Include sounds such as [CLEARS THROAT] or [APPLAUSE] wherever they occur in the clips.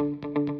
Abra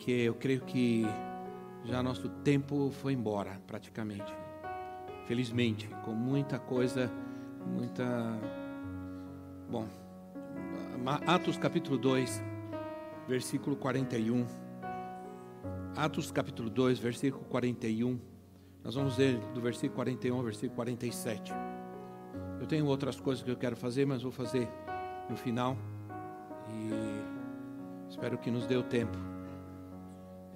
porque eu creio que já nosso tempo foi embora, praticamente. Felizmente, com muita coisa, muita. Bom, Atos capítulo 2, versículo 41. Atos capítulo 2, versículo 41. Nós vamos ler do versículo 41 ao versículo 47. Eu tenho outras coisas que eu quero fazer, mas vou fazer no final. E Espero que nos dê o tempo.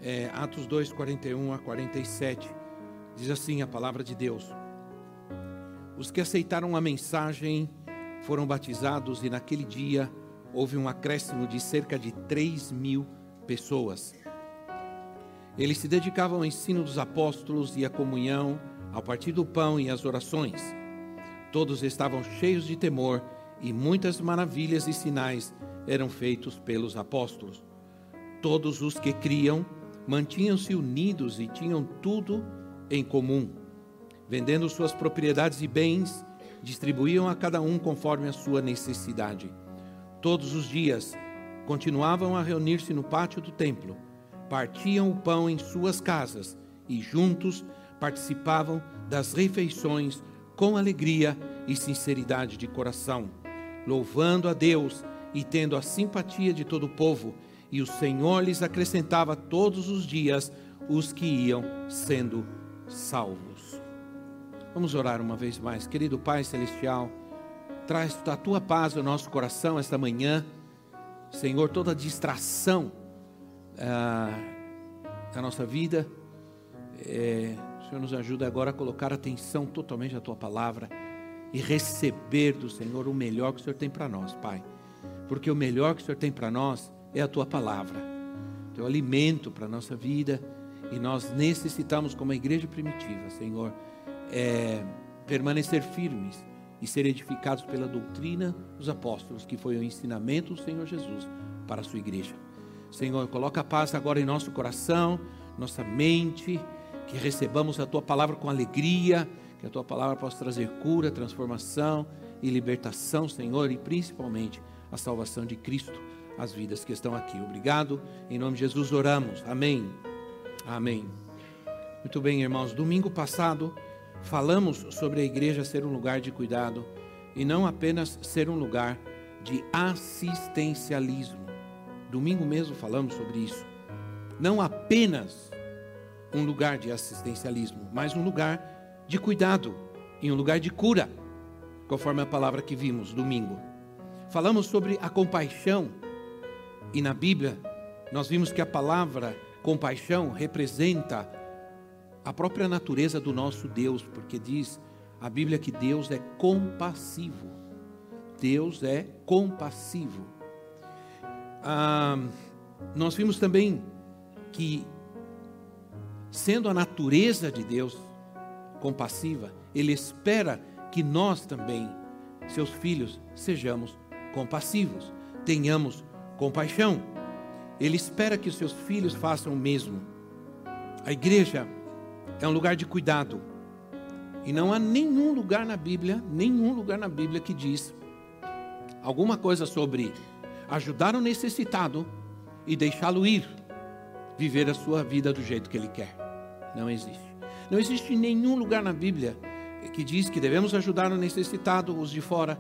É, Atos 2, 41 a 47. Diz assim a palavra de Deus: Os que aceitaram a mensagem foram batizados, e naquele dia houve um acréscimo de cerca de 3 mil pessoas. Eles se dedicavam ao ensino dos apóstolos e à comunhão, ao partir do pão e às orações. Todos estavam cheios de temor e muitas maravilhas e sinais eram feitos pelos apóstolos. Todos os que criam mantinham-se unidos e tinham tudo em comum. Vendendo suas propriedades e bens, distribuíam a cada um conforme a sua necessidade. Todos os dias continuavam a reunir-se no pátio do templo, partiam o pão em suas casas e juntos participavam das refeições com alegria e sinceridade de coração, louvando a Deus e tendo a simpatia de todo o povo, e o Senhor lhes acrescentava todos os dias os que iam sendo salvos. Vamos orar uma vez mais, querido Pai Celestial, traz a tua paz ao nosso coração esta manhã, Senhor, toda distração ah, da nossa vida, é, o Senhor nos ajuda agora a colocar atenção totalmente à tua palavra e receber do Senhor o melhor que o Senhor tem para nós, Pai. Porque o melhor que o Senhor tem para nós é a tua palavra, teu alimento para a nossa vida, e nós necessitamos, como a igreja primitiva, Senhor, é, permanecer firmes e ser edificados pela doutrina dos apóstolos, que foi o ensinamento do Senhor Jesus para a sua igreja. Senhor, coloca a paz agora em nosso coração, nossa mente, que recebamos a tua palavra com alegria, que a tua palavra possa trazer cura, transformação e libertação, Senhor, e principalmente a salvação de Cristo às vidas que estão aqui. Obrigado. Em nome de Jesus oramos. Amém. Amém. Muito bem, irmãos. Domingo passado falamos sobre a igreja ser um lugar de cuidado e não apenas ser um lugar de assistencialismo. Domingo mesmo falamos sobre isso. Não apenas um lugar de assistencialismo, mas um lugar de cuidado e um lugar de cura, conforme a palavra que vimos domingo. Falamos sobre a compaixão e na Bíblia nós vimos que a palavra compaixão representa a própria natureza do nosso Deus, porque diz a Bíblia que Deus é compassivo. Deus é compassivo. Ah, nós vimos também que, sendo a natureza de Deus compassiva, Ele espera que nós também, seus filhos, sejamos compassivos, tenhamos compaixão. Ele espera que os seus filhos façam o mesmo. A igreja é um lugar de cuidado. E não há nenhum lugar na Bíblia, nenhum lugar na Bíblia que diz alguma coisa sobre ajudar o necessitado e deixá-lo ir, viver a sua vida do jeito que ele quer. Não existe. Não existe nenhum lugar na Bíblia que diz que devemos ajudar o necessitado, os de fora,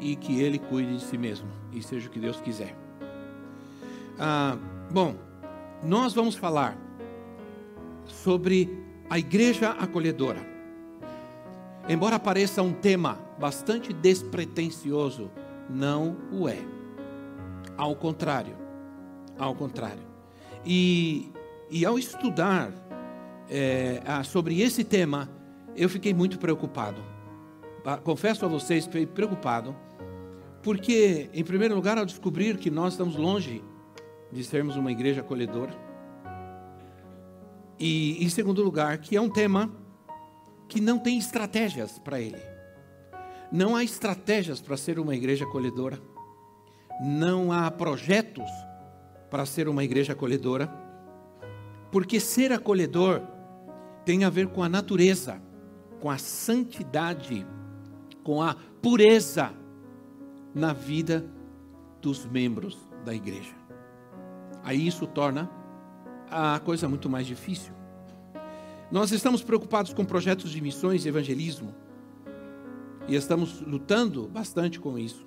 e que ele cuide de si mesmo e seja o que Deus quiser. Ah, bom, nós vamos falar sobre a igreja acolhedora. Embora pareça um tema bastante despretensioso, não o é. Ao contrário, ao contrário. E, e ao estudar é, sobre esse tema, eu fiquei muito preocupado ah, confesso a vocês, fiquei preocupado, porque, em primeiro lugar, ao descobrir que nós estamos longe de sermos uma igreja acolhedora, e, em segundo lugar, que é um tema que não tem estratégias para ele. Não há estratégias para ser uma igreja acolhedora. Não há projetos para ser uma igreja acolhedora. Porque ser acolhedor tem a ver com a natureza, com a santidade, com a pureza na vida dos membros da igreja. Aí isso torna a coisa muito mais difícil. Nós estamos preocupados com projetos de missões e evangelismo. E estamos lutando bastante com isso.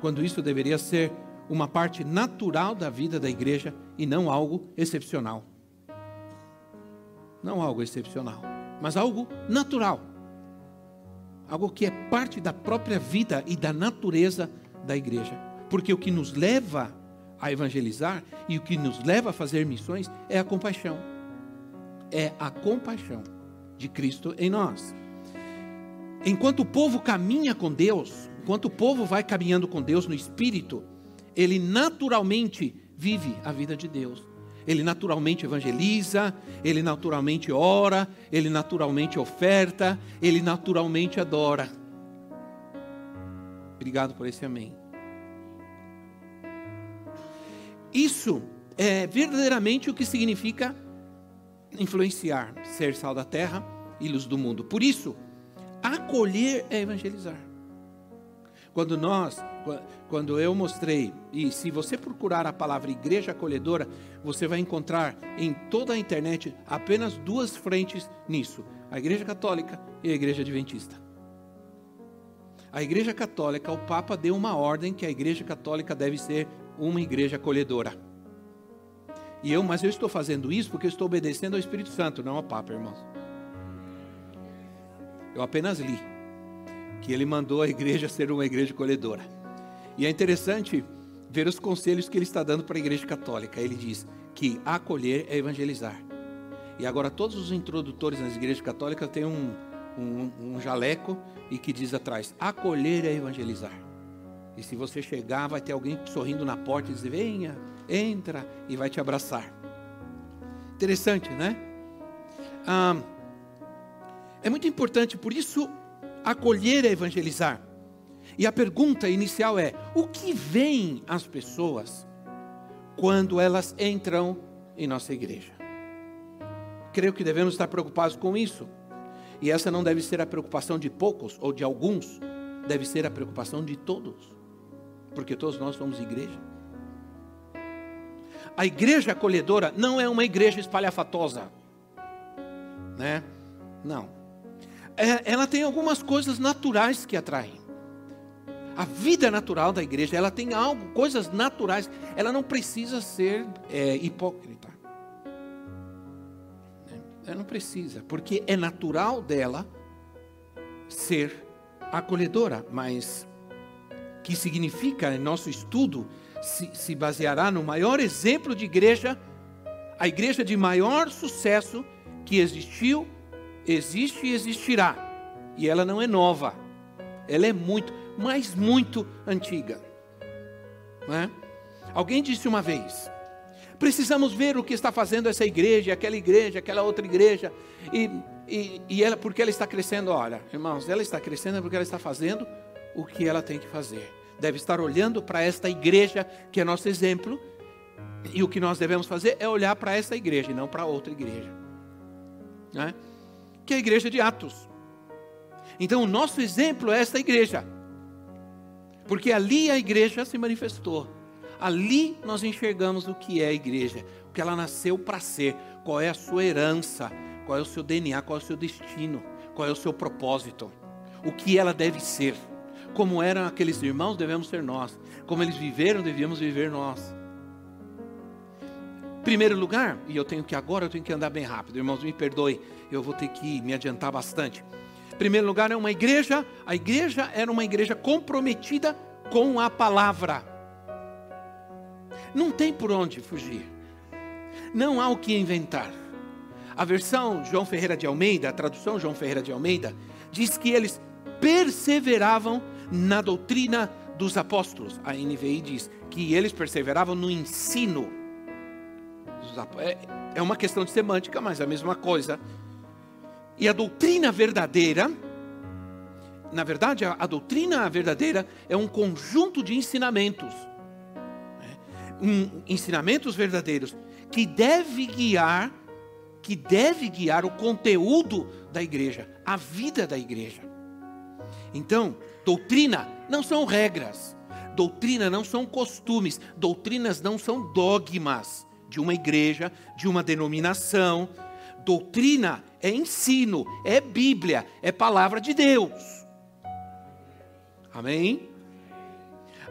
Quando isso deveria ser uma parte natural da vida da igreja e não algo excepcional. Não algo excepcional, mas algo natural. Algo que é parte da própria vida e da natureza da igreja. Porque o que nos leva a evangelizar e o que nos leva a fazer missões é a compaixão. É a compaixão de Cristo em nós. Enquanto o povo caminha com Deus, enquanto o povo vai caminhando com Deus no espírito, ele naturalmente vive a vida de Deus. Ele naturalmente evangeliza, ele naturalmente ora, ele naturalmente oferta, ele naturalmente adora. Obrigado por esse amém. Isso é verdadeiramente o que significa influenciar, ser sal da terra e luz do mundo. Por isso, acolher é evangelizar. Quando nós, quando eu mostrei, e se você procurar a palavra igreja acolhedora, você vai encontrar em toda a internet apenas duas frentes nisso: a igreja católica e a igreja adventista. A igreja católica, o Papa deu uma ordem que a igreja católica deve ser uma igreja acolhedora. E eu, mas eu estou fazendo isso porque eu estou obedecendo ao Espírito Santo, não ao Papa, irmãos. Eu apenas li que ele mandou a igreja ser uma igreja acolhedora. E é interessante ver os conselhos que ele está dando para a igreja católica. Ele diz que acolher é evangelizar. E agora todos os introdutores nas igrejas católicas têm um, um, um jaleco e que diz atrás: acolher é evangelizar. E se você chegar, vai ter alguém sorrindo na porta e dizer: venha, entra, e vai te abraçar. Interessante, né? Ah, é muito importante, por isso, acolher é evangelizar. E a pergunta inicial é: o que vem às pessoas quando elas entram em nossa igreja? Creio que devemos estar preocupados com isso. E essa não deve ser a preocupação de poucos ou de alguns, deve ser a preocupação de todos porque todos nós somos igreja. A igreja acolhedora não é uma igreja espalhafatosa, né? Não. É, ela tem algumas coisas naturais que atraem. A vida natural da igreja, ela tem algo, coisas naturais. Ela não precisa ser é, hipócrita. Ela não precisa, porque é natural dela ser acolhedora, mas que significa, em nosso estudo, se, se baseará no maior exemplo de igreja, a igreja de maior sucesso que existiu, existe e existirá. E ela não é nova, ela é muito, mas muito antiga. É? Alguém disse uma vez: precisamos ver o que está fazendo essa igreja, aquela igreja, aquela outra igreja, e, e, e ela, porque ela está crescendo. Olha, irmãos, ela está crescendo porque ela está fazendo o que ela tem que fazer. Deve estar olhando para esta igreja, que é nosso exemplo, e o que nós devemos fazer é olhar para essa igreja e não para outra igreja, né? Que é a igreja de Atos. Então, o nosso exemplo é esta igreja, porque ali a igreja se manifestou, ali nós enxergamos o que é a igreja, o que ela nasceu para ser, qual é a sua herança, qual é o seu DNA, qual é o seu destino, qual é o seu propósito, o que ela deve ser. Como eram aqueles irmãos, devemos ser nós. Como eles viveram, devíamos viver nós. Primeiro lugar, e eu tenho que agora eu tenho que andar bem rápido, irmãos, me perdoe, eu vou ter que me adiantar bastante. Primeiro lugar é uma igreja, a igreja era uma igreja comprometida com a palavra. Não tem por onde fugir. Não há o que inventar. A versão João Ferreira de Almeida, a tradução João Ferreira de Almeida, diz que eles perseveravam na doutrina dos apóstolos. A NVI diz que eles perseveravam no ensino. É, é uma questão de semântica, mas é a mesma coisa. E a doutrina verdadeira, na verdade, a, a doutrina verdadeira é um conjunto de ensinamentos. Né? Um, ensinamentos verdadeiros que deve guiar, que deve guiar o conteúdo da igreja, a vida da igreja. Então, doutrina não são regras, doutrina não são costumes, doutrinas não são dogmas de uma igreja, de uma denominação. Doutrina é ensino, é Bíblia, é palavra de Deus. Amém?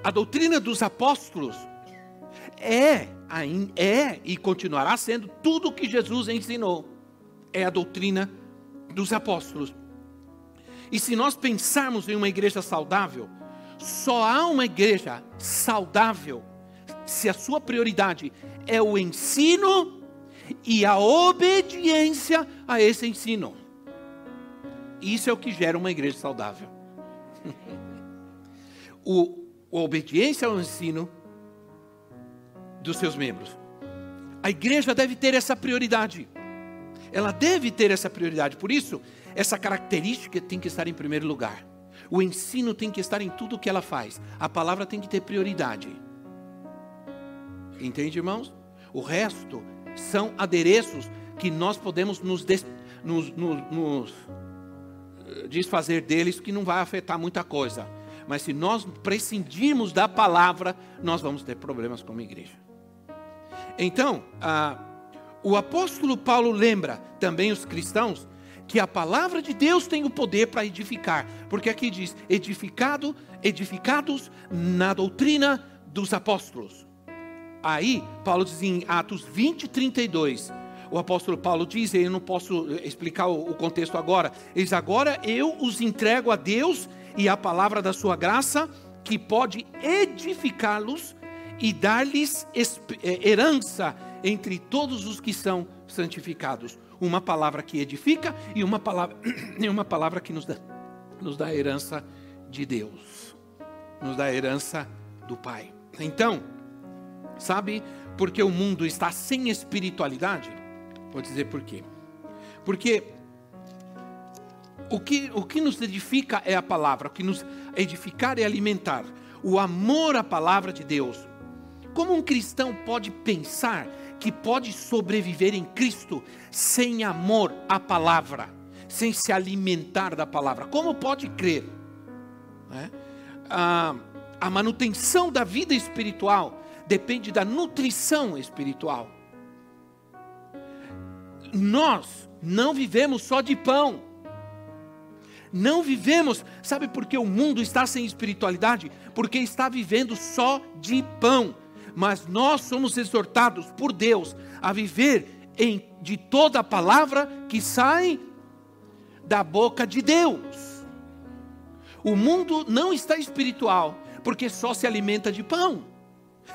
A doutrina dos apóstolos é, é e continuará sendo tudo o que Jesus ensinou. É a doutrina dos apóstolos. E se nós pensarmos em uma igreja saudável, só há uma igreja saudável se a sua prioridade é o ensino e a obediência a esse ensino. Isso é o que gera uma igreja saudável. [LAUGHS] o, a obediência ao ensino dos seus membros. A igreja deve ter essa prioridade. Ela deve ter essa prioridade. Por isso, essa característica tem que estar em primeiro lugar. O ensino tem que estar em tudo que ela faz. A palavra tem que ter prioridade. Entende, irmãos? O resto são adereços que nós podemos nos, des, nos, nos, nos eh, desfazer deles, que não vai afetar muita coisa. Mas se nós prescindirmos da palavra, nós vamos ter problemas como igreja. Então, ah, o apóstolo Paulo lembra também os cristãos que a palavra de Deus tem o poder para edificar, porque aqui diz: edificado, edificados na doutrina dos apóstolos. Aí, Paulo diz em Atos 20, 32, o apóstolo Paulo diz, eu não posso explicar o contexto agora, eles agora eu os entrego a Deus e a palavra da sua graça, que pode edificá-los e dar-lhes é, herança entre todos os que são santificados. Uma palavra que edifica e uma palavra, [CLEARS THROAT] e uma palavra que nos dá, nos dá a herança de Deus, nos dá a herança do Pai. Então, sabe porque o mundo está sem espiritualidade? Vou dizer por quê. Porque o que, o que nos edifica é a palavra, o que nos edificar é alimentar. O amor à palavra de Deus. Como um cristão pode pensar que pode sobreviver em Cristo sem amor à palavra, sem se alimentar da palavra. Como pode crer? É? A, a manutenção da vida espiritual depende da nutrição espiritual. Nós não vivemos só de pão. Não vivemos, sabe por que o mundo está sem espiritualidade? Porque está vivendo só de pão mas nós somos exortados por Deus a viver em, de toda a palavra que sai da boca de Deus. O mundo não está espiritual, porque só se alimenta de pão.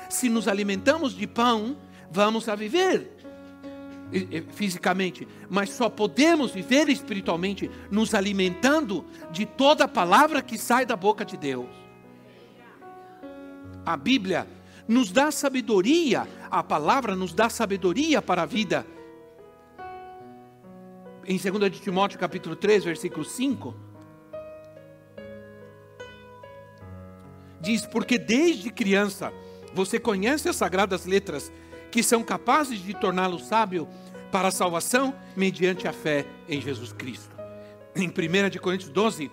Se nos alimentamos de pão, vamos a viver fisicamente, mas só podemos viver espiritualmente nos alimentando de toda palavra que sai da boca de Deus. A Bíblia nos dá sabedoria, a palavra nos dá sabedoria para a vida. Em 2 de Timóteo capítulo 3, versículo 5, diz: Porque desde criança você conhece as sagradas letras que são capazes de torná-lo sábio para a salvação mediante a fé em Jesus Cristo. Em 1 de Coríntios 12,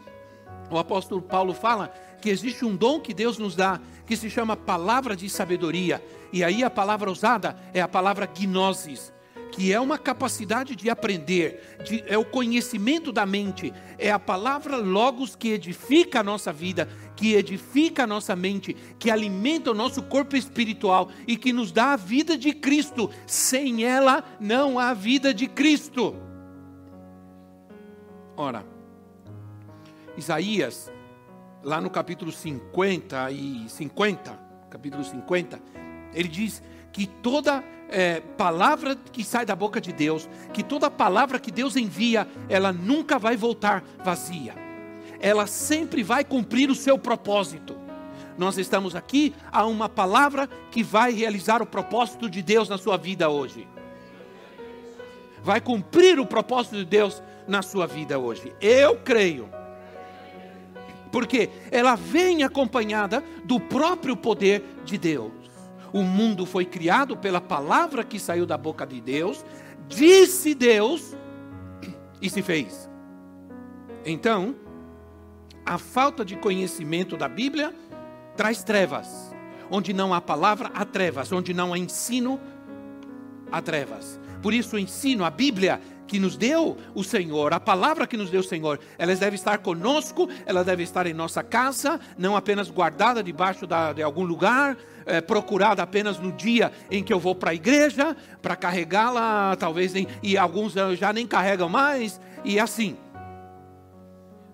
o apóstolo Paulo fala que existe um dom que Deus nos dá, que se chama palavra de sabedoria. E aí a palavra usada é a palavra gnosis, que é uma capacidade de aprender, de, é o conhecimento da mente, é a palavra logos que edifica a nossa vida, que edifica a nossa mente, que alimenta o nosso corpo espiritual e que nos dá a vida de Cristo. Sem ela não há vida de Cristo. Ora, Isaías lá no capítulo 50 e 50, capítulo 50, ele diz que toda é, palavra que sai da boca de Deus, que toda palavra que Deus envia, ela nunca vai voltar vazia. Ela sempre vai cumprir o seu propósito. Nós estamos aqui a uma palavra que vai realizar o propósito de Deus na sua vida hoje. Vai cumprir o propósito de Deus na sua vida hoje. Eu creio. Porque ela vem acompanhada do próprio poder de Deus. O mundo foi criado pela palavra que saiu da boca de Deus, disse Deus e se fez. Então, a falta de conhecimento da Bíblia traz trevas. Onde não há palavra, há trevas. Onde não há ensino, há trevas. Por isso, o ensino, a Bíblia que nos deu o Senhor, a palavra que nos deu o Senhor, elas devem estar conosco, ela deve estar em nossa casa, não apenas guardada debaixo da, de algum lugar, é, procurada apenas no dia em que eu vou para a igreja, para carregá-la, talvez, e alguns já nem carregam mais, e assim.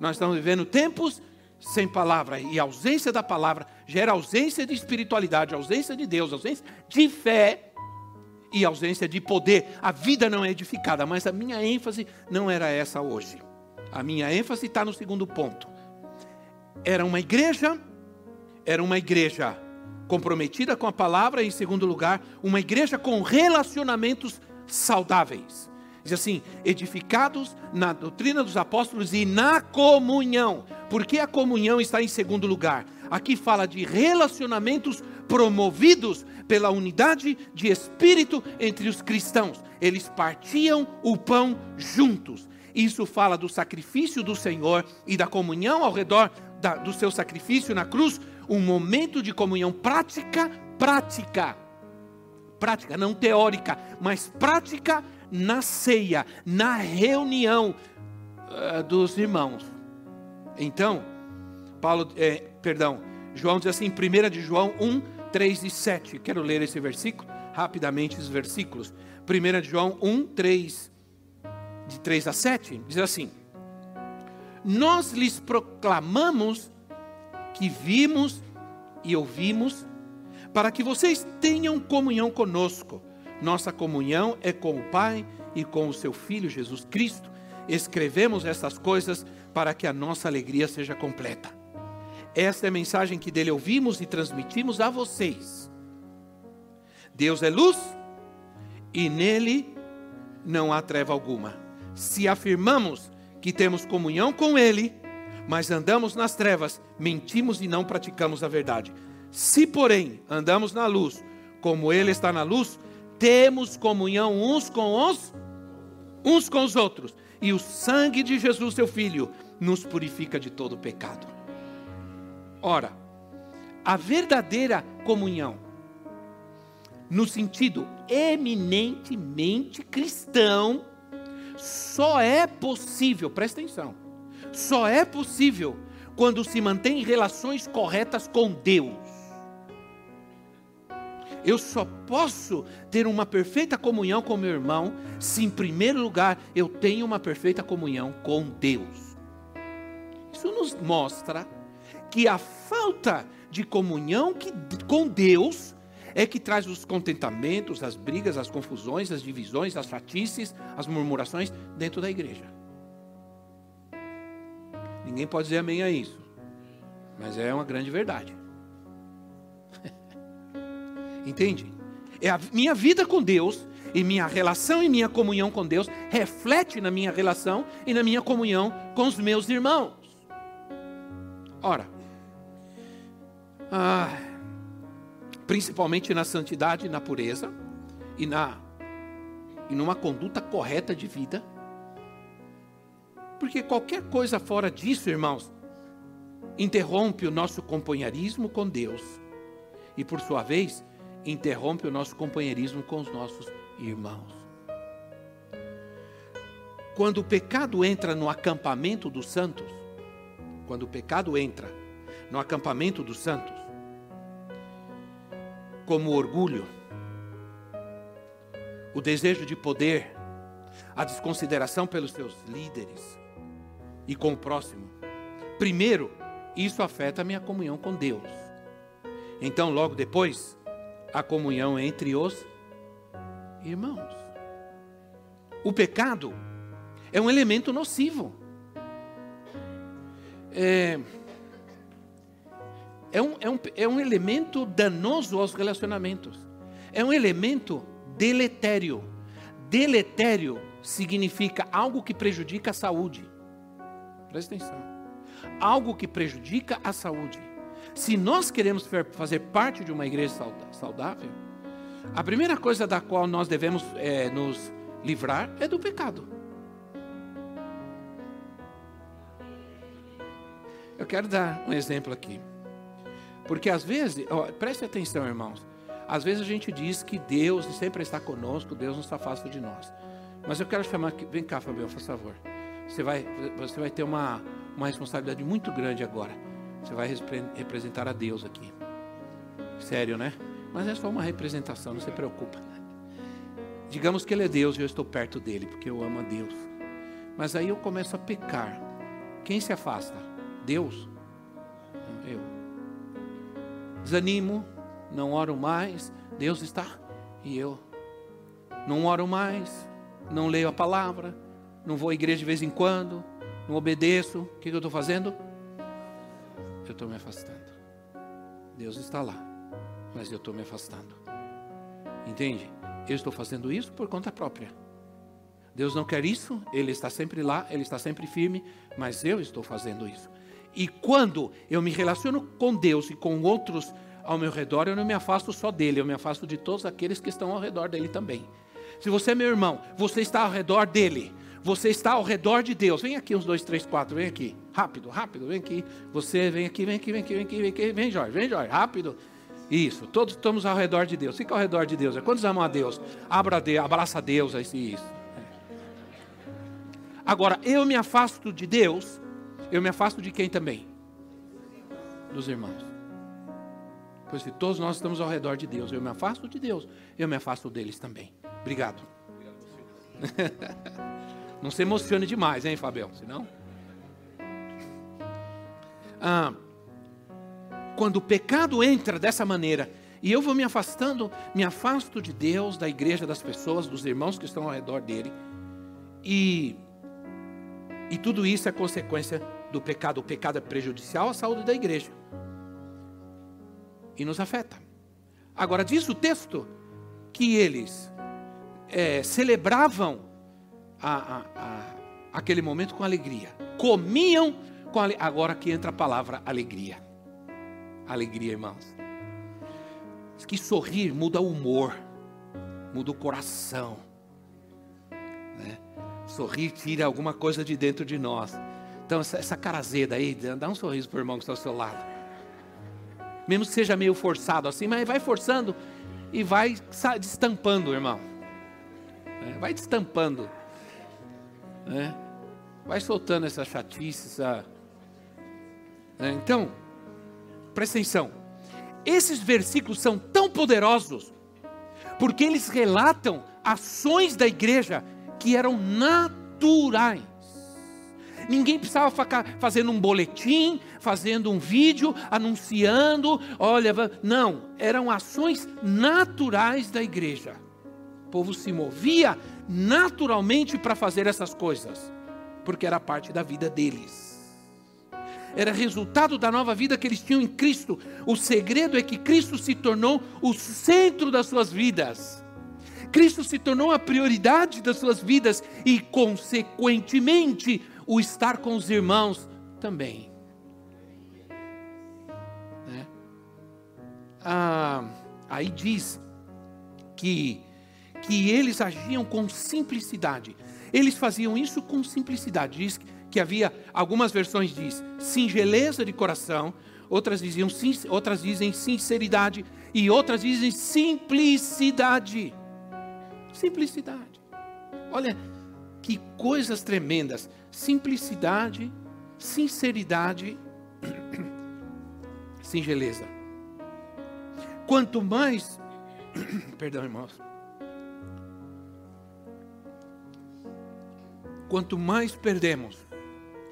Nós estamos vivendo tempos sem palavra, e a ausência da palavra gera ausência de espiritualidade, ausência de Deus, ausência de fé e ausência de poder. A vida não é edificada, mas a minha ênfase não era essa hoje. A minha ênfase está no segundo ponto. Era uma igreja, era uma igreja comprometida com a palavra, e em segundo lugar, uma igreja com relacionamentos saudáveis. Diz assim: edificados na doutrina dos apóstolos e na comunhão. Por que a comunhão está em segundo lugar? Aqui fala de relacionamentos promovidos pela unidade de espírito entre os cristãos. Eles partiam o pão juntos. Isso fala do sacrifício do Senhor e da comunhão ao redor da, do seu sacrifício na cruz, um momento de comunhão prática, prática. Prática, não teórica, mas prática na ceia, na reunião uh, dos irmãos. Então, Paulo, é, perdão, João diz assim, 1 de João 1, 3 e 7. Quero ler esse versículo, rapidamente os versículos. 1 de João 1, 3, de 3 a 7, diz assim: Nós lhes proclamamos que vimos e ouvimos, para que vocês tenham comunhão conosco. Nossa comunhão é com o Pai e com o seu Filho Jesus Cristo. Escrevemos essas coisas para que a nossa alegria seja completa. Esta é a mensagem que dele ouvimos e transmitimos a vocês. Deus é luz e nele não há treva alguma. Se afirmamos que temos comunhão com ele, mas andamos nas trevas, mentimos e não praticamos a verdade. Se, porém, andamos na luz, como ele está na luz, temos comunhão uns com os uns com os outros, e o sangue de Jesus, seu filho, nos purifica de todo pecado. Ora, a verdadeira comunhão, no sentido eminentemente cristão, só é possível, presta atenção, só é possível quando se mantém relações corretas com Deus. Eu só posso ter uma perfeita comunhão com meu irmão se, em primeiro lugar, eu tenho uma perfeita comunhão com Deus. Isso nos mostra que a falta de comunhão que, com Deus é que traz os contentamentos, as brigas, as confusões, as divisões, as fatices, as murmurações dentro da igreja. Ninguém pode dizer amém a isso, mas é uma grande verdade. Entende? É a minha vida com Deus e minha relação e minha comunhão com Deus reflete na minha relação e na minha comunhão com os meus irmãos. Ora, ah, principalmente na santidade na pureza e na e numa conduta correta de vida. Porque qualquer coisa fora disso, irmãos, interrompe o nosso companheirismo com Deus e por sua vez interrompe o nosso companheirismo com os nossos irmãos. Quando o pecado entra no acampamento dos santos, quando o pecado entra no acampamento dos santos, como orgulho, o desejo de poder, a desconsideração pelos seus líderes e com o próximo. Primeiro, isso afeta a minha comunhão com Deus. Então, logo depois, a comunhão entre os irmãos. O pecado é um elemento nocivo. é, é, um, é, um, é um elemento danoso aos relacionamentos. É um elemento deletério. Deletério significa algo que prejudica a saúde. Presta atenção. Algo que prejudica a saúde. Se nós queremos fazer parte de uma igreja saudável, a primeira coisa da qual nós devemos é, nos livrar é do pecado. Eu quero dar um exemplo aqui. Porque às vezes, ó, preste atenção, irmãos. Às vezes a gente diz que Deus sempre está conosco, Deus não se afasta de nós. Mas eu quero chamar aqui, vem cá, Fabião, por favor. Você vai, você vai ter uma, uma responsabilidade muito grande agora. Você vai representar a Deus aqui. Sério, né? Mas é só uma representação, não se preocupa. Digamos que Ele é Deus e eu estou perto dele, porque eu amo a Deus. Mas aí eu começo a pecar. Quem se afasta? Deus? Eu. Desanimo, não oro mais, Deus está e eu. Não oro mais, não leio a palavra, não vou à igreja de vez em quando, não obedeço. O que eu estou fazendo? Eu estou me afastando. Deus está lá, mas eu estou me afastando. Entende? Eu estou fazendo isso por conta própria. Deus não quer isso, Ele está sempre lá, Ele está sempre firme, mas eu estou fazendo isso. E quando eu me relaciono com Deus e com outros ao meu redor, eu não me afasto só dele, eu me afasto de todos aqueles que estão ao redor dele também. Se você é meu irmão, você está ao redor dele, você está ao redor de Deus. Vem aqui, uns dois, três, quatro, vem aqui. Rápido, rápido, vem aqui. Você vem aqui, vem aqui, vem aqui, vem aqui, vem aqui. Vem, Jorge, vem, Jorge, rápido. Isso, todos estamos ao redor de Deus. Fica ao redor de Deus. Quantos amam a Deus? Abra Deus, abraça a Deus. Isso. É. Agora, eu me afasto de Deus, eu me afasto de quem também? Dos irmãos. Pois se todos nós estamos ao redor de Deus, eu me afasto de Deus, eu me afasto deles também. Obrigado. [LAUGHS] Não se emocione demais, hein, Fabião? Senão. Ah, quando o pecado entra dessa maneira, e eu vou me afastando, me afasto de Deus, da igreja, das pessoas, dos irmãos que estão ao redor dele, e, e tudo isso é consequência do pecado. O pecado é prejudicial à saúde da igreja e nos afeta. Agora, diz o texto que eles é, celebravam a, a, aquele momento com alegria, comiam com alegria. Agora que entra a palavra alegria. Alegria, irmãos. Diz que sorrir muda o humor, muda o coração. Né? Sorrir tira alguma coisa de dentro de nós. Então, essa, essa cara azeda aí, dá um sorriso para o irmão que está ao seu lado. Mesmo que seja meio forçado assim, mas vai forçando e vai destampando, irmão. É, vai destampando. É, vai soltando essa chatice, essa... É, então, presta atenção. Esses versículos são tão poderosos, porque eles relatam ações da igreja que eram naturais. Ninguém precisava ficar fazendo um boletim, fazendo um vídeo, anunciando, olha, não, eram ações naturais da igreja. O povo se movia naturalmente para fazer essas coisas, porque era parte da vida deles. Era resultado da nova vida que eles tinham em Cristo. O segredo é que Cristo se tornou o centro das suas vidas. Cristo se tornou a prioridade das suas vidas e, consequentemente, o estar com os irmãos também. Né? Ah, aí diz que, que eles agiam com simplicidade. Eles faziam isso com simplicidade. Diz que havia, algumas versões diz singeleza de coração, outras, diziam, outras dizem sinceridade e outras dizem simplicidade. Simplicidade. Olha que coisas tremendas simplicidade, sinceridade, [COUGHS] singeleza. Quanto mais, [COUGHS] perdão, irmãos. Quanto mais perdemos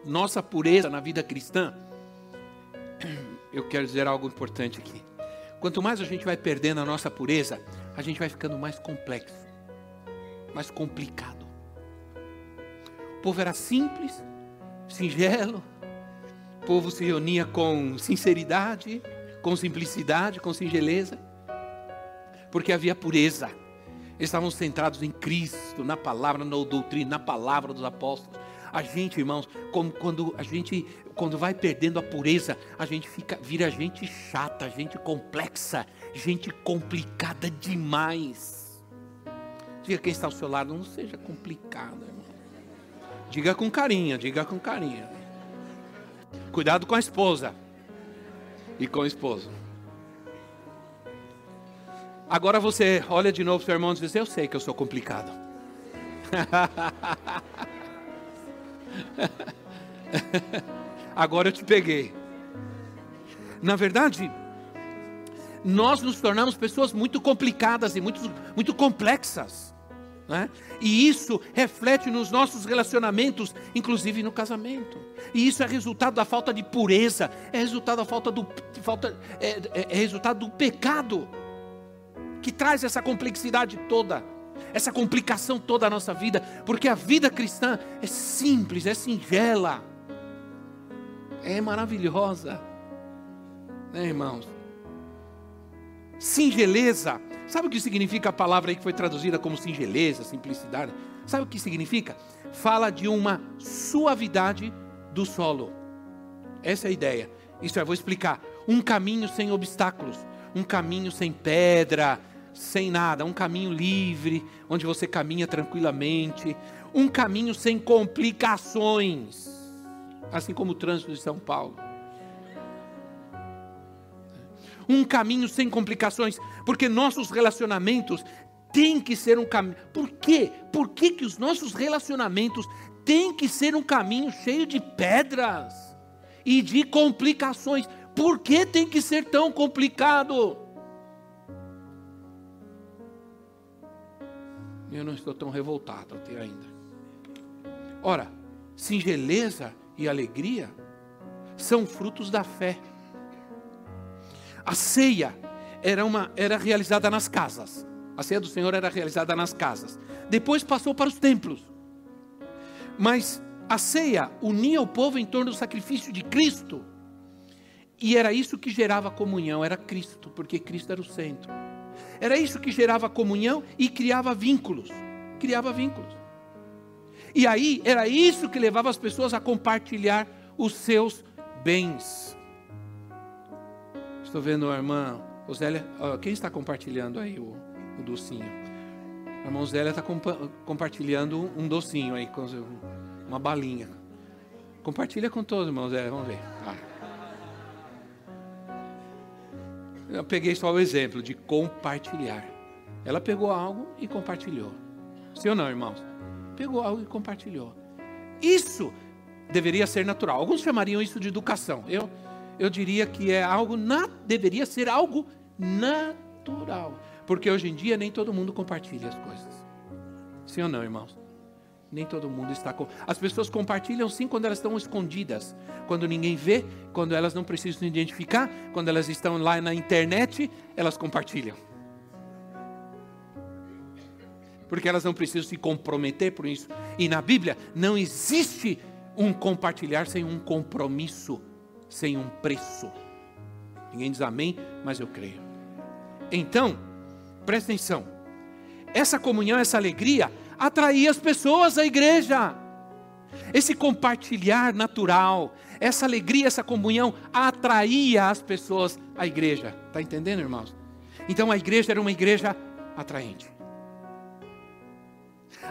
nossa pureza na vida cristã, [CLEARS THROAT] eu quero dizer algo importante aqui. Quanto mais a gente vai perdendo a nossa pureza, a gente vai ficando mais complexo, mais complicado. O povo era simples, singelo. O povo se reunia com sinceridade, com simplicidade, com singeleza, porque havia pureza. Eles estavam centrados em Cristo, na palavra, na doutrina, na palavra dos apóstolos. A gente, irmãos, quando a gente quando vai perdendo a pureza, a gente fica vira gente chata, gente complexa, gente complicada demais. Diga quem está ao seu lado, não seja complicado, irmão. Diga com carinho, diga com carinho. Cuidado com a esposa e com o esposo. Agora você olha de novo para o seu irmão e diz: Eu sei que eu sou complicado. [LAUGHS] Agora eu te peguei. Na verdade, nós nos tornamos pessoas muito complicadas e muito, muito complexas. Né? E isso reflete nos nossos relacionamentos, inclusive no casamento. E isso é resultado da falta de pureza, é resultado da falta do, falta, é, é, é resultado do pecado que traz essa complexidade toda, essa complicação toda à nossa vida, porque a vida cristã é simples, é singela, é maravilhosa, né, irmãos? Singeleza, sabe o que significa a palavra aí que foi traduzida como singeleza, simplicidade? Sabe o que significa? Fala de uma suavidade do solo. Essa é a ideia. Isso eu vou explicar. Um caminho sem obstáculos, um caminho sem pedra, sem nada, um caminho livre, onde você caminha tranquilamente, um caminho sem complicações, assim como o trânsito de São Paulo. Um caminho sem complicações, porque nossos relacionamentos têm que ser um caminho. Por quê? Por que, que os nossos relacionamentos têm que ser um caminho cheio de pedras e de complicações? Por que tem que ser tão complicado? Eu não estou tão revoltado até ainda. Ora, singeleza e alegria são frutos da fé. A ceia era, uma, era realizada nas casas. A ceia do Senhor era realizada nas casas. Depois passou para os templos. Mas a ceia unia o povo em torno do sacrifício de Cristo. E era isso que gerava comunhão, era Cristo, porque Cristo era o centro. Era isso que gerava comunhão e criava vínculos. Criava vínculos. E aí, era isso que levava as pessoas a compartilhar os seus bens. Estou vendo a irmã Zélia. Quem está compartilhando aí o, o docinho? A irmã Zélia está compa compartilhando um docinho aí, uma balinha. Compartilha com todos, irmãos Zélia, vamos ver. Ah. Eu peguei só o exemplo de compartilhar. Ela pegou algo e compartilhou. Sim ou não, irmãos? Pegou algo e compartilhou. Isso deveria ser natural. Alguns chamariam isso de educação. Eu, eu diria que é algo na, deveria ser algo natural. Porque hoje em dia nem todo mundo compartilha as coisas. Sim ou não, irmãos? Nem todo mundo está com. As pessoas compartilham sim quando elas estão escondidas, quando ninguém vê, quando elas não precisam identificar, quando elas estão lá na internet, elas compartilham. Porque elas não precisam se comprometer por isso. E na Bíblia não existe um compartilhar sem um compromisso, sem um preço. Ninguém diz amém, mas eu creio. Então, presta atenção. Essa comunhão, essa alegria, atraía as pessoas à igreja. Esse compartilhar natural, essa alegria, essa comunhão atraía as pessoas à igreja. Está entendendo, irmãos? Então a igreja era uma igreja atraente.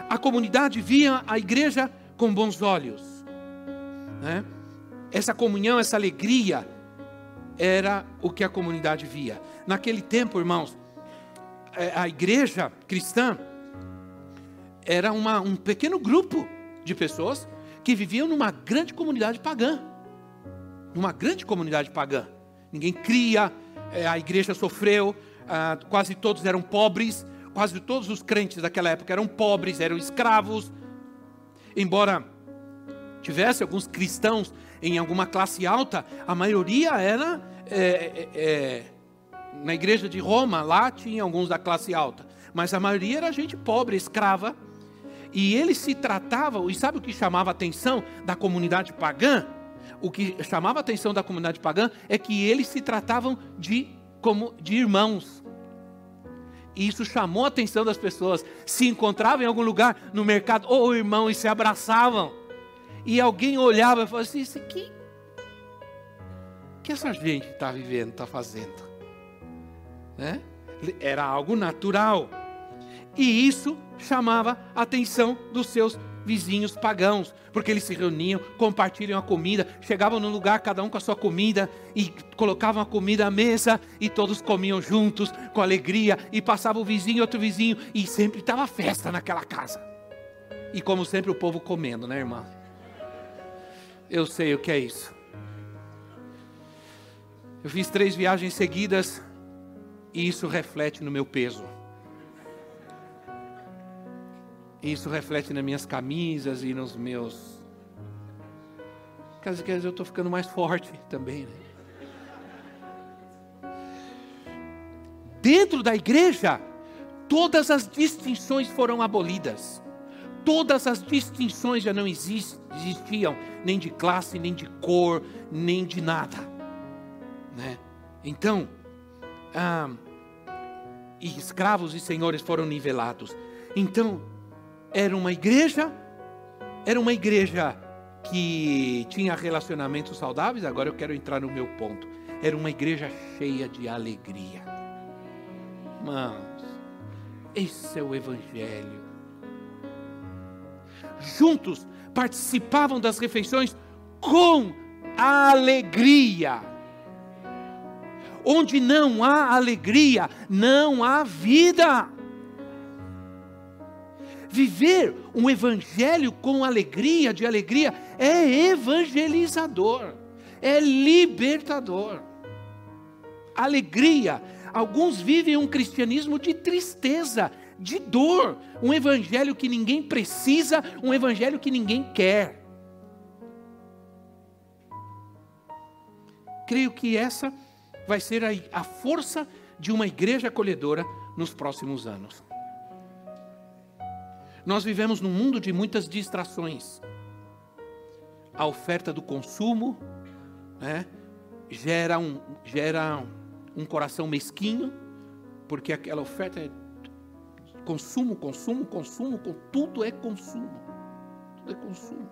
A comunidade via a igreja com bons olhos. Né? Essa comunhão, essa alegria, era o que a comunidade via. Naquele tempo, irmãos, é, a igreja cristã era uma, um pequeno grupo de pessoas que viviam numa grande comunidade pagã. Numa grande comunidade pagã. Ninguém cria, é, a igreja sofreu, quase todos eram pobres, quase todos os crentes daquela época eram pobres, eram escravos. Embora tivesse alguns cristãos em alguma classe alta, a maioria era é, é, é na igreja de Roma, lá tinha alguns da classe alta, mas a maioria era gente pobre, escrava e ele se tratava, e sabe o que chamava a atenção da comunidade pagã? o que chamava a atenção da comunidade pagã é que eles se tratavam de como de irmãos. E isso chamou a atenção das pessoas. Se encontravam em algum lugar no mercado, ou oh, irmão, e se abraçavam. E alguém olhava e falava assim: Isso aqui, que essa gente está vivendo, está fazendo? Né? Era algo natural. E isso chamava a atenção dos seus vizinhos pagãos, porque eles se reuniam, compartilham a comida, chegavam num lugar, cada um com a sua comida, e colocavam a comida à mesa, e todos comiam juntos, com alegria, e passava o vizinho outro vizinho, e sempre estava festa naquela casa. E como sempre o povo comendo, né, irmão? Eu sei o que é isso. Eu fiz três viagens seguidas, e isso reflete no meu peso. Isso reflete nas minhas camisas e nos meus. Quer dizer, eu estou ficando mais forte também. Né? Dentro da igreja, todas as distinções foram abolidas. Todas as distinções já não existiam, nem de classe, nem de cor, nem de nada. Né? Então, ah, e escravos e senhores foram nivelados. Então, era uma igreja, era uma igreja que tinha relacionamentos saudáveis, agora eu quero entrar no meu ponto. Era uma igreja cheia de alegria. Irmãos, esse é o Evangelho. Juntos participavam das refeições com alegria. Onde não há alegria, não há vida. Viver um evangelho com alegria, de alegria, é evangelizador, é libertador. Alegria. Alguns vivem um cristianismo de tristeza, de dor, um evangelho que ninguém precisa, um evangelho que ninguém quer. Creio que essa vai ser a, a força de uma igreja acolhedora nos próximos anos. Nós vivemos num mundo de muitas distrações. A oferta do consumo né, gera, um, gera um coração mesquinho, porque aquela oferta é consumo, consumo, consumo, tudo é consumo. Tudo é consumo.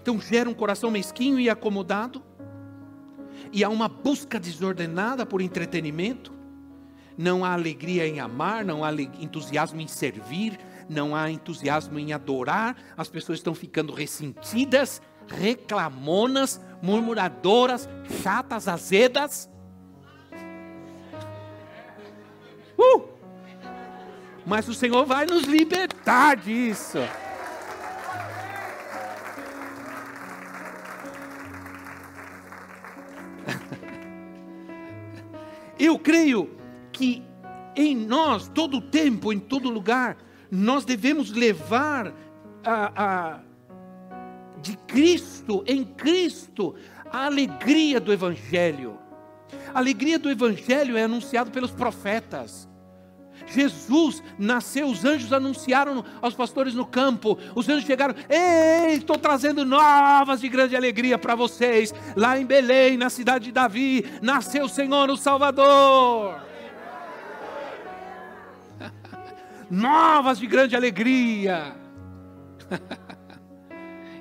Então gera um coração mesquinho e acomodado, e há uma busca desordenada por entretenimento. Não há alegria em amar, não há entusiasmo em servir, não há entusiasmo em adorar, as pessoas estão ficando ressentidas, reclamonas, murmuradoras, chatas, azedas. Uh! Mas o Senhor vai nos libertar disso. [LAUGHS] Eu creio que em nós, todo tempo, em todo lugar, nós devemos levar a, a, de Cristo, em Cristo, a alegria do Evangelho. A alegria do Evangelho é anunciado pelos profetas. Jesus nasceu, os anjos anunciaram aos pastores no campo. Os anjos chegaram, ei, estou trazendo novas de grande alegria para vocês. Lá em Belém, na cidade de Davi, nasceu o Senhor, o Salvador. Novas de grande alegria. [LAUGHS]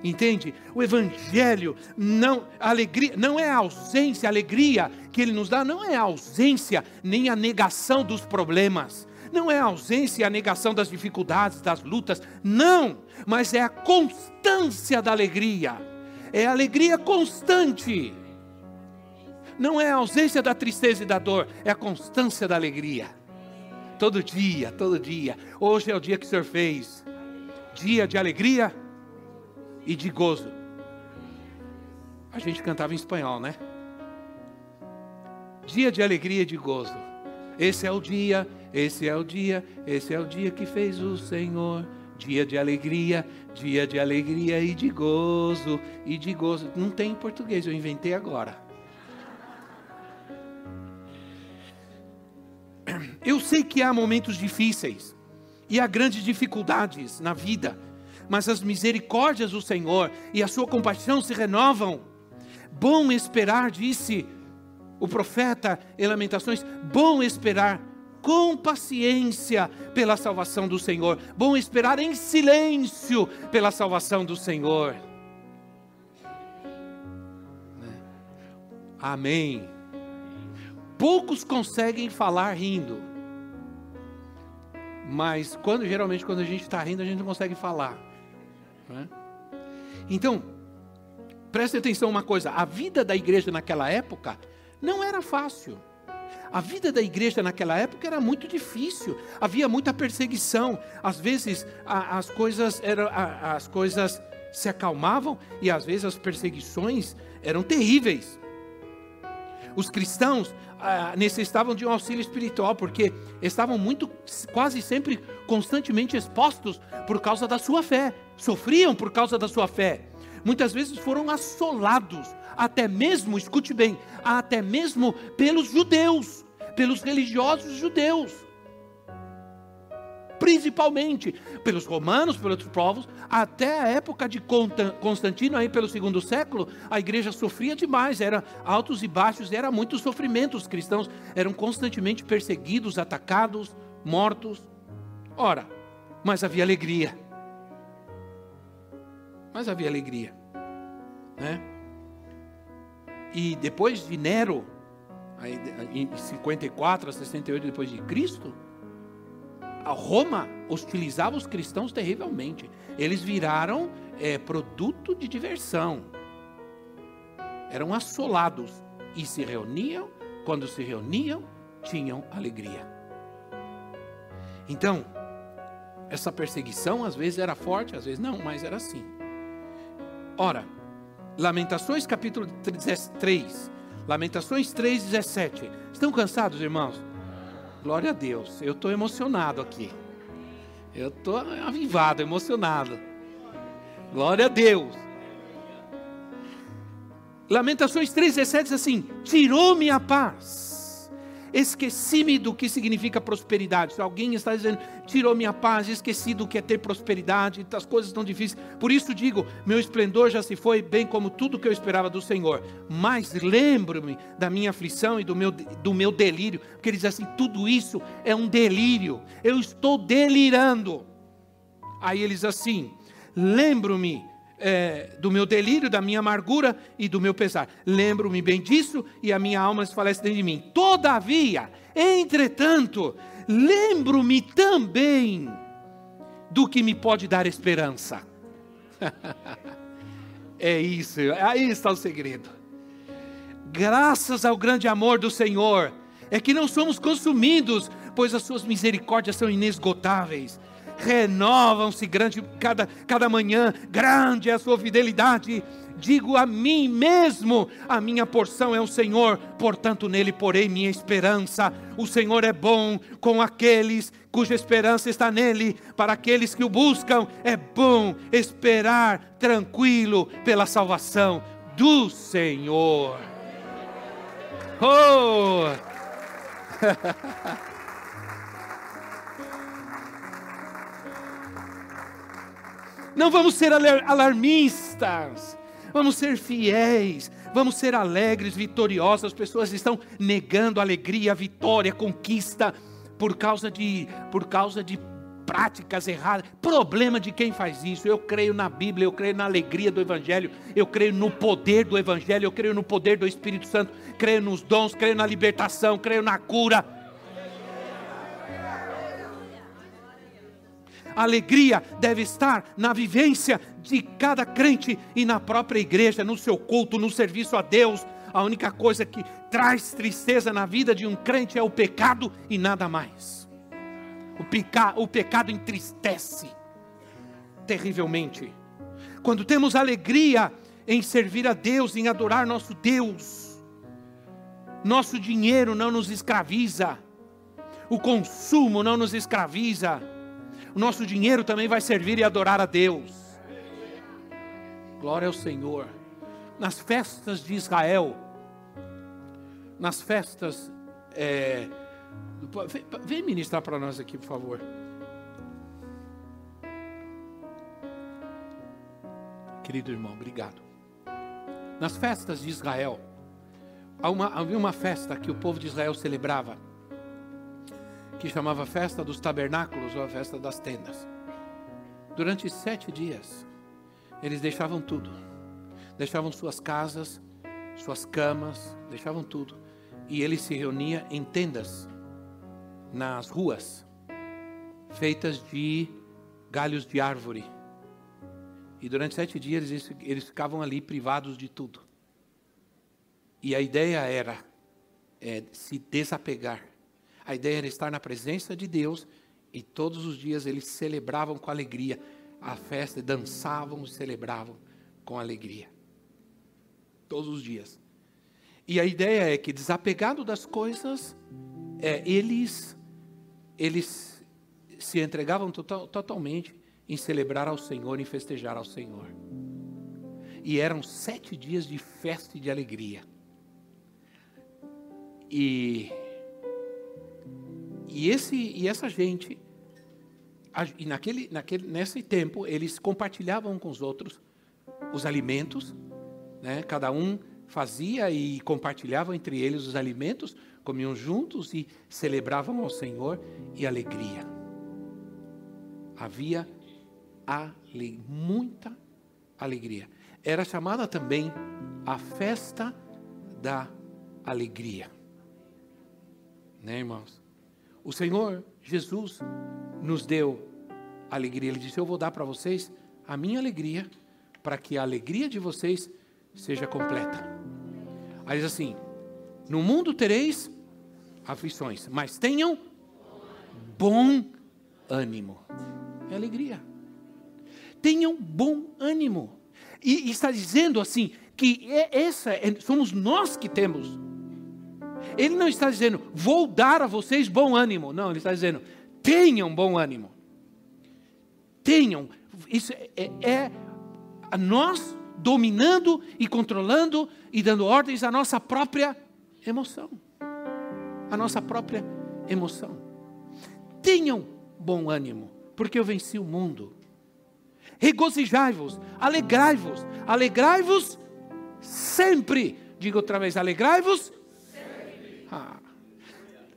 Entende? O evangelho não alegria, não é a ausência, a alegria que ele nos dá não é a ausência nem a negação dos problemas. Não é a ausência e a negação das dificuldades, das lutas, não, mas é a constância da alegria. É a alegria constante. Não é a ausência da tristeza e da dor, é a constância da alegria. Todo dia, todo dia. Hoje é o dia que o Senhor fez. Dia de alegria e de gozo. A gente cantava em espanhol, né? Dia de alegria e de gozo. Esse é o dia, esse é o dia, esse é o dia que fez o Senhor. Dia de alegria, dia de alegria e de gozo, e de gozo. Não tem em português, eu inventei agora. Eu sei que há momentos difíceis e há grandes dificuldades na vida, mas as misericórdias do Senhor e a sua compaixão se renovam. Bom esperar, disse o profeta em Lamentações, bom esperar com paciência pela salvação do Senhor, bom esperar em silêncio pela salvação do Senhor. Amém. Poucos conseguem falar rindo. Mas quando geralmente quando a gente está rindo, a gente não consegue falar. Né? Então, preste atenção uma coisa: a vida da igreja naquela época não era fácil. A vida da igreja naquela época era muito difícil, havia muita perseguição. Às vezes a, as coisas eram, a, as coisas se acalmavam e às vezes as perseguições eram terríveis. Os cristãos ah, necessitavam de um auxílio espiritual porque estavam muito, quase sempre, constantemente expostos por causa da sua fé, sofriam por causa da sua fé. Muitas vezes foram assolados até mesmo, escute bem, até mesmo pelos judeus, pelos religiosos judeus. Principalmente pelos romanos, pelos povos, até a época de Constantino, aí pelo segundo século, a igreja sofria demais, era altos e baixos, era muito sofrimento. Os cristãos eram constantemente perseguidos, atacados, mortos. Ora, mas havia alegria. Mas havia alegria, né? E depois de Nero, em 54 a 68 depois de Cristo, a Roma hostilizava os cristãos terrivelmente. Eles viraram é, produto de diversão. Eram assolados e se reuniam. Quando se reuniam, tinham alegria. Então, essa perseguição às vezes era forte, às vezes não, mas era assim. Ora, Lamentações capítulo 3, Lamentações 3, 17. Estão cansados, irmãos? Glória a Deus, eu estou emocionado aqui. Eu estou avivado, emocionado. Glória a Deus. Lamentações 3,17 diz assim: Tirou-me a paz Esqueci-me do que significa prosperidade. Se alguém está dizendo, tirou minha paz, esqueci do que é ter prosperidade, as coisas estão difíceis. Por isso digo, meu esplendor já se foi, bem como tudo que eu esperava do Senhor. Mas lembro-me da minha aflição e do meu, do meu delírio. Porque ele diz assim: tudo isso é um delírio. Eu estou delirando. Aí eles assim: lembro-me é, do meu delírio, da minha amargura e do meu pesar. Lembro-me bem disso e a minha alma desfalece dentro de mim. Todavia, entretanto, lembro-me também do que me pode dar esperança. [LAUGHS] é isso, aí está o segredo. Graças ao grande amor do Senhor, é que não somos consumidos, pois as suas misericórdias são inesgotáveis renovam-se grande cada, cada manhã, grande é a sua fidelidade. Digo a mim mesmo: a minha porção é o Senhor, portanto nele porei minha esperança. O Senhor é bom com aqueles cuja esperança está nele, para aqueles que o buscam, é bom esperar tranquilo pela salvação do Senhor. Oh! [LAUGHS] Não vamos ser alarmistas, vamos ser fiéis, vamos ser alegres, vitoriosos. As pessoas estão negando alegria, vitória, conquista por causa de por causa de práticas erradas. Problema de quem faz isso. Eu creio na Bíblia, eu creio na alegria do Evangelho, eu creio no poder do Evangelho, eu creio no poder do Espírito Santo, creio nos dons, creio na libertação, creio na cura. A alegria deve estar na vivência de cada crente e na própria igreja, no seu culto, no serviço a Deus. A única coisa que traz tristeza na vida de um crente é o pecado e nada mais. O, peca, o pecado entristece terrivelmente. Quando temos alegria em servir a Deus, em adorar nosso Deus, nosso dinheiro não nos escraviza, o consumo não nos escraviza o nosso dinheiro também vai servir e adorar a Deus. Glória ao Senhor. Nas festas de Israel, nas festas. É, vem ministrar para nós aqui, por favor. Querido irmão, obrigado. nas festas de Israel, havia uma festa que o povo de Israel celebrava, que chamava Festa dos Tabernáculos ou a Festa das Tendas. Durante sete dias, eles deixavam tudo, deixavam suas casas, suas camas, deixavam tudo, e eles se reuniam em tendas nas ruas, feitas de galhos de árvore. E durante sete dias eles, eles ficavam ali privados de tudo. E a ideia era é, se desapegar. A ideia era estar na presença de Deus e todos os dias eles celebravam com alegria a festa, dançavam e celebravam com alegria. Todos os dias. E a ideia é que, desapegado das coisas, é, eles, eles se entregavam total, totalmente em celebrar ao Senhor, em festejar ao Senhor. E eram sete dias de festa e de alegria. E, e, esse, e essa gente, e naquele, naquele, nesse tempo, eles compartilhavam com os outros os alimentos, né? cada um fazia e compartilhava entre eles os alimentos, comiam juntos e celebravam ao Senhor e alegria. Havia ale, muita alegria. Era chamada também a festa da alegria. Né, irmãos? O Senhor Jesus nos deu alegria. Ele disse: Eu vou dar para vocês a minha alegria, para que a alegria de vocês seja completa. Aí diz assim: No mundo tereis aflições, mas tenham bom ânimo. É alegria. Tenham bom ânimo. E, e está dizendo assim que é essa é, somos nós que temos ele não está dizendo, vou dar a vocês bom ânimo. Não, ele está dizendo, tenham bom ânimo. Tenham. Isso é, é, é nós dominando e controlando e dando ordens à nossa própria emoção. A nossa própria emoção. Tenham bom ânimo, porque eu venci o mundo. Regozijai-vos, alegrai-vos, alegrai-vos sempre. Diga outra vez, alegrai-vos ah.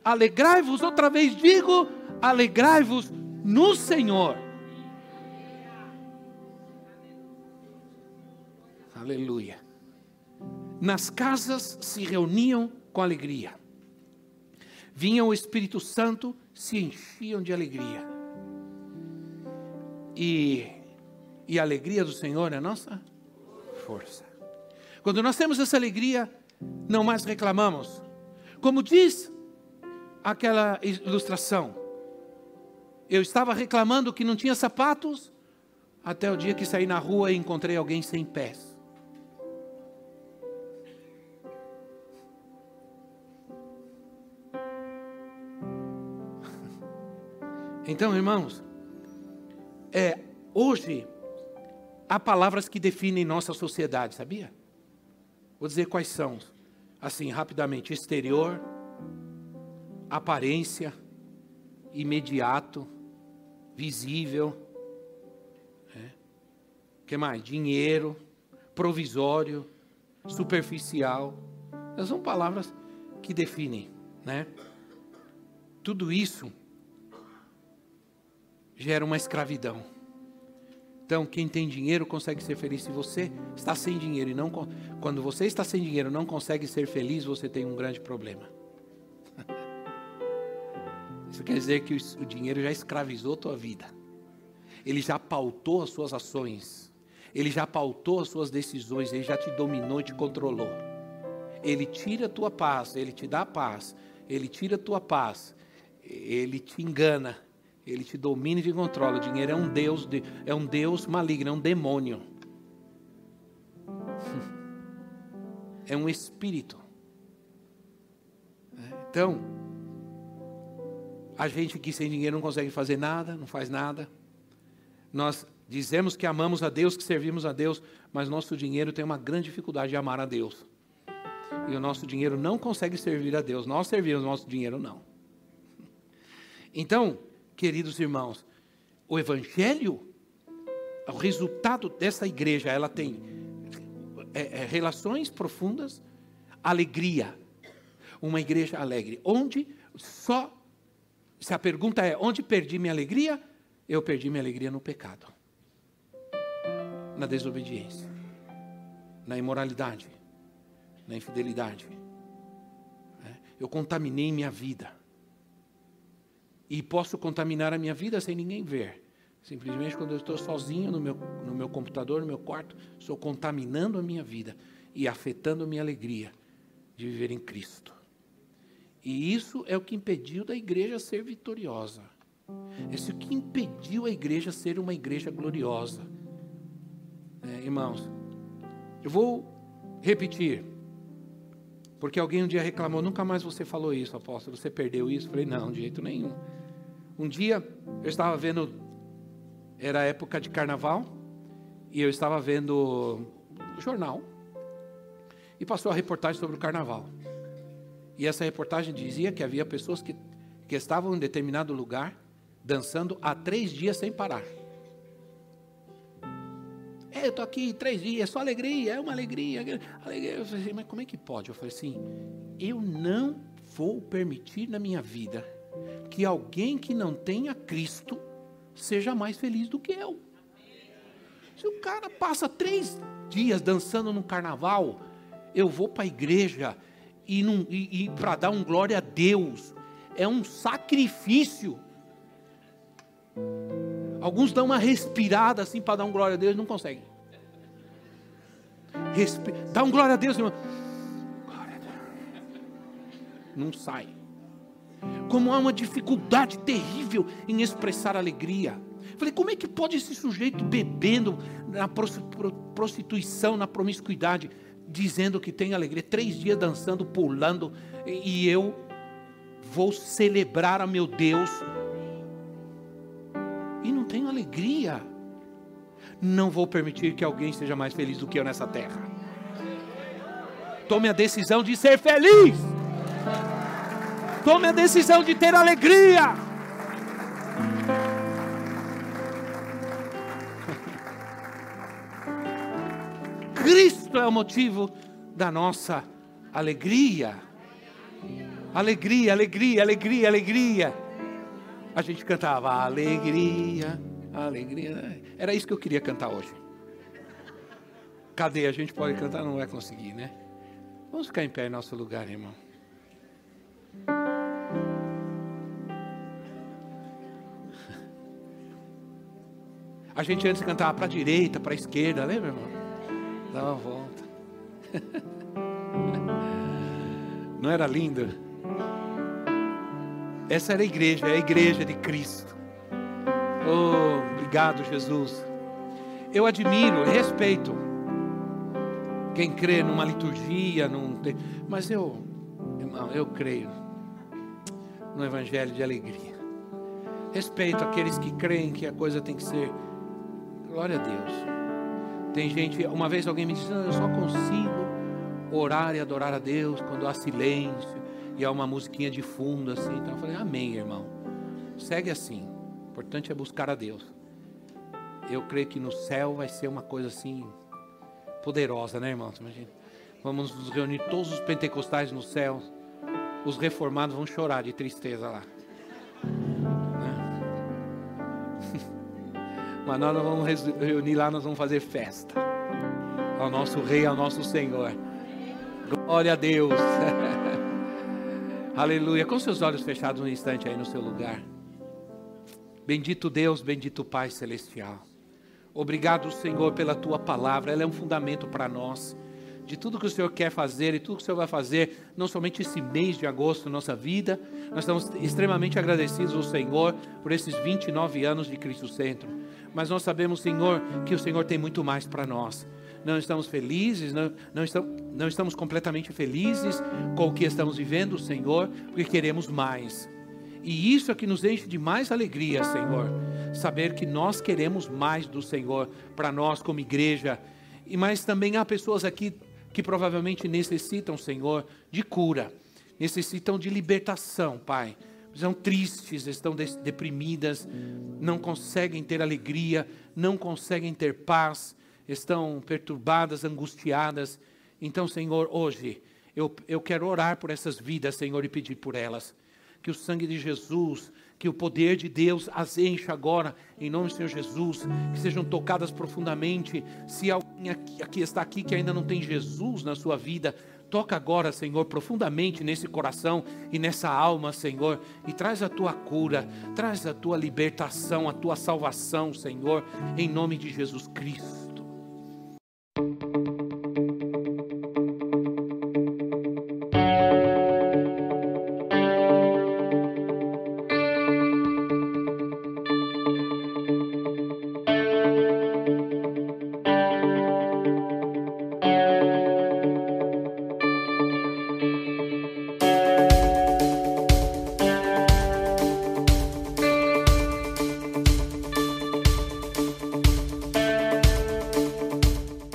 Alegrai-vos, outra vez digo, alegrai-vos no Senhor. Aleluia. Nas casas se reuniam com alegria. Vinha o Espírito Santo, se enchiam de alegria. E, e a alegria do Senhor é a nossa força. Quando nós temos essa alegria, não mais reclamamos, como diz aquela ilustração, eu estava reclamando que não tinha sapatos, até o dia que saí na rua e encontrei alguém sem pés. [LAUGHS] Então, irmãos, é, hoje há palavras que definem nossa sociedade, sabia? Vou dizer quais são assim, rapidamente: exterior, aparência, imediato, visível. Né? que mais? Dinheiro, provisório, superficial. Essas são palavras que definem, né? Tudo isso gera uma escravidão. Então, quem tem dinheiro consegue ser feliz. Se você está sem dinheiro e não quando você está sem dinheiro não consegue ser feliz, você tem um grande problema. [LAUGHS] Isso quer dizer que o dinheiro já escravizou a tua vida. Ele já pautou as suas ações. Ele já pautou as suas decisões, ele já te dominou e te controlou. Ele tira a tua paz, ele te dá paz, ele tira a tua paz, ele te engana, ele te domina e te controla. O dinheiro é um Deus, é um Deus maligno, é um demônio. [LAUGHS] É um espírito. É, então, a gente aqui sem dinheiro não consegue fazer nada, não faz nada. Nós dizemos que amamos a Deus, que servimos a Deus, mas nosso dinheiro tem uma grande dificuldade de amar a Deus. E o nosso dinheiro não consegue servir a Deus. Nós servimos, nosso dinheiro não. [LAUGHS] Então, queridos irmãos, o Evangelho, o resultado dessa igreja, ela tem é, é, relações profundas, alegria. Uma igreja alegre, onde só, se a pergunta é, onde perdi minha alegria? Eu perdi minha alegria no pecado, na desobediência, na imoralidade, na infidelidade. É, eu contaminei minha vida. E posso contaminar a minha vida sem ninguém ver. Simplesmente quando eu estou sozinho no meu, no meu computador, no meu quarto, estou contaminando a minha vida e afetando a minha alegria de viver em Cristo. E isso é o que impediu da igreja ser vitoriosa. Isso é o que impediu a igreja ser uma igreja gloriosa. É, irmãos, eu vou repetir. Porque alguém um dia reclamou, nunca mais você falou isso, apóstolo, você perdeu isso? Eu falei, não, de jeito nenhum. Um dia eu estava vendo era época de carnaval e eu estava vendo o jornal e passou a reportagem sobre o carnaval. E essa reportagem dizia que havia pessoas que, que estavam em determinado lugar dançando há três dias sem parar. É, eu estou aqui três dias, só alegria, é uma alegria. alegria. Eu falei, mas como é que pode? Eu falei assim, eu não vou permitir na minha vida que alguém que não tenha Cristo seja mais feliz do que eu. Se o cara passa três dias dançando no carnaval, eu vou para a igreja e, e, e para dar um glória a Deus. É um sacrifício. Alguns dão uma respirada assim para dar um glória a Deus, não conseguem. Respi dá um glória a Deus, irmão. Não sai como há uma dificuldade terrível em expressar alegria. Falei, como é que pode esse sujeito bebendo na prostituição, na promiscuidade, dizendo que tem alegria, três dias dançando, pulando, e eu vou celebrar a meu Deus e não tenho alegria. Não vou permitir que alguém seja mais feliz do que eu nessa terra. Tome a decisão de ser feliz. Tome a decisão de ter alegria. Cristo é o motivo da nossa alegria. Alegria, alegria, alegria, alegria. A gente cantava alegria, alegria. Era isso que eu queria cantar hoje. Cadê? A gente pode cantar, não vai conseguir, né? Vamos ficar em pé em nosso lugar, irmão. A gente antes cantava para a direita, para a esquerda, lembra, irmão? Dá uma volta. [LAUGHS] Não era lindo? Essa era a igreja, é a igreja de Cristo. Oh, obrigado, Jesus. Eu admiro, respeito quem crê numa liturgia, num... mas eu, irmão, eu creio no evangelho de alegria. Respeito aqueles que creem que a coisa tem que ser Glória a Deus. Tem gente, uma vez alguém me disse, eu só consigo orar e adorar a Deus quando há silêncio e há uma musiquinha de fundo assim. Então eu falei, amém, irmão. Segue assim. O importante é buscar a Deus. Eu creio que no céu vai ser uma coisa assim poderosa, né, irmãos? Imagina. Vamos nos reunir todos os pentecostais no céu. Os reformados vão chorar de tristeza lá. Mas nós não vamos reunir lá, nós vamos fazer festa. Ao nosso Rei, ao nosso Senhor. Glória a Deus. [LAUGHS] Aleluia. Com seus olhos fechados um instante aí no seu lugar. Bendito Deus, bendito Pai Celestial. Obrigado, Senhor, pela tua palavra. Ela é um fundamento para nós de tudo que o Senhor quer fazer e tudo que o Senhor vai fazer, não somente esse mês de agosto na nossa vida. Nós estamos extremamente agradecidos ao Senhor por esses 29 anos de Cristo Centro. Mas nós sabemos, Senhor, que o Senhor tem muito mais para nós. Não estamos felizes, não, não, estamos, não estamos completamente felizes com o que estamos vivendo, Senhor, porque queremos mais. E isso é que nos enche de mais alegria, Senhor. Saber que nós queremos mais do Senhor para nós como igreja. E mas também há pessoas aqui que provavelmente necessitam, Senhor, de cura, necessitam de libertação, Pai. Estão tristes, estão deprimidas, não conseguem ter alegria, não conseguem ter paz, estão perturbadas, angustiadas. Então, Senhor, hoje eu, eu quero orar por essas vidas, Senhor, e pedir por elas. Que o sangue de Jesus, que o poder de Deus as encha agora, em nome do Senhor Jesus, que sejam tocadas profundamente. Se alguém aqui, aqui está aqui que ainda não tem Jesus na sua vida, Toca agora, Senhor, profundamente nesse coração e nessa alma, Senhor, e traz a tua cura, traz a tua libertação, a tua salvação, Senhor, em nome de Jesus Cristo.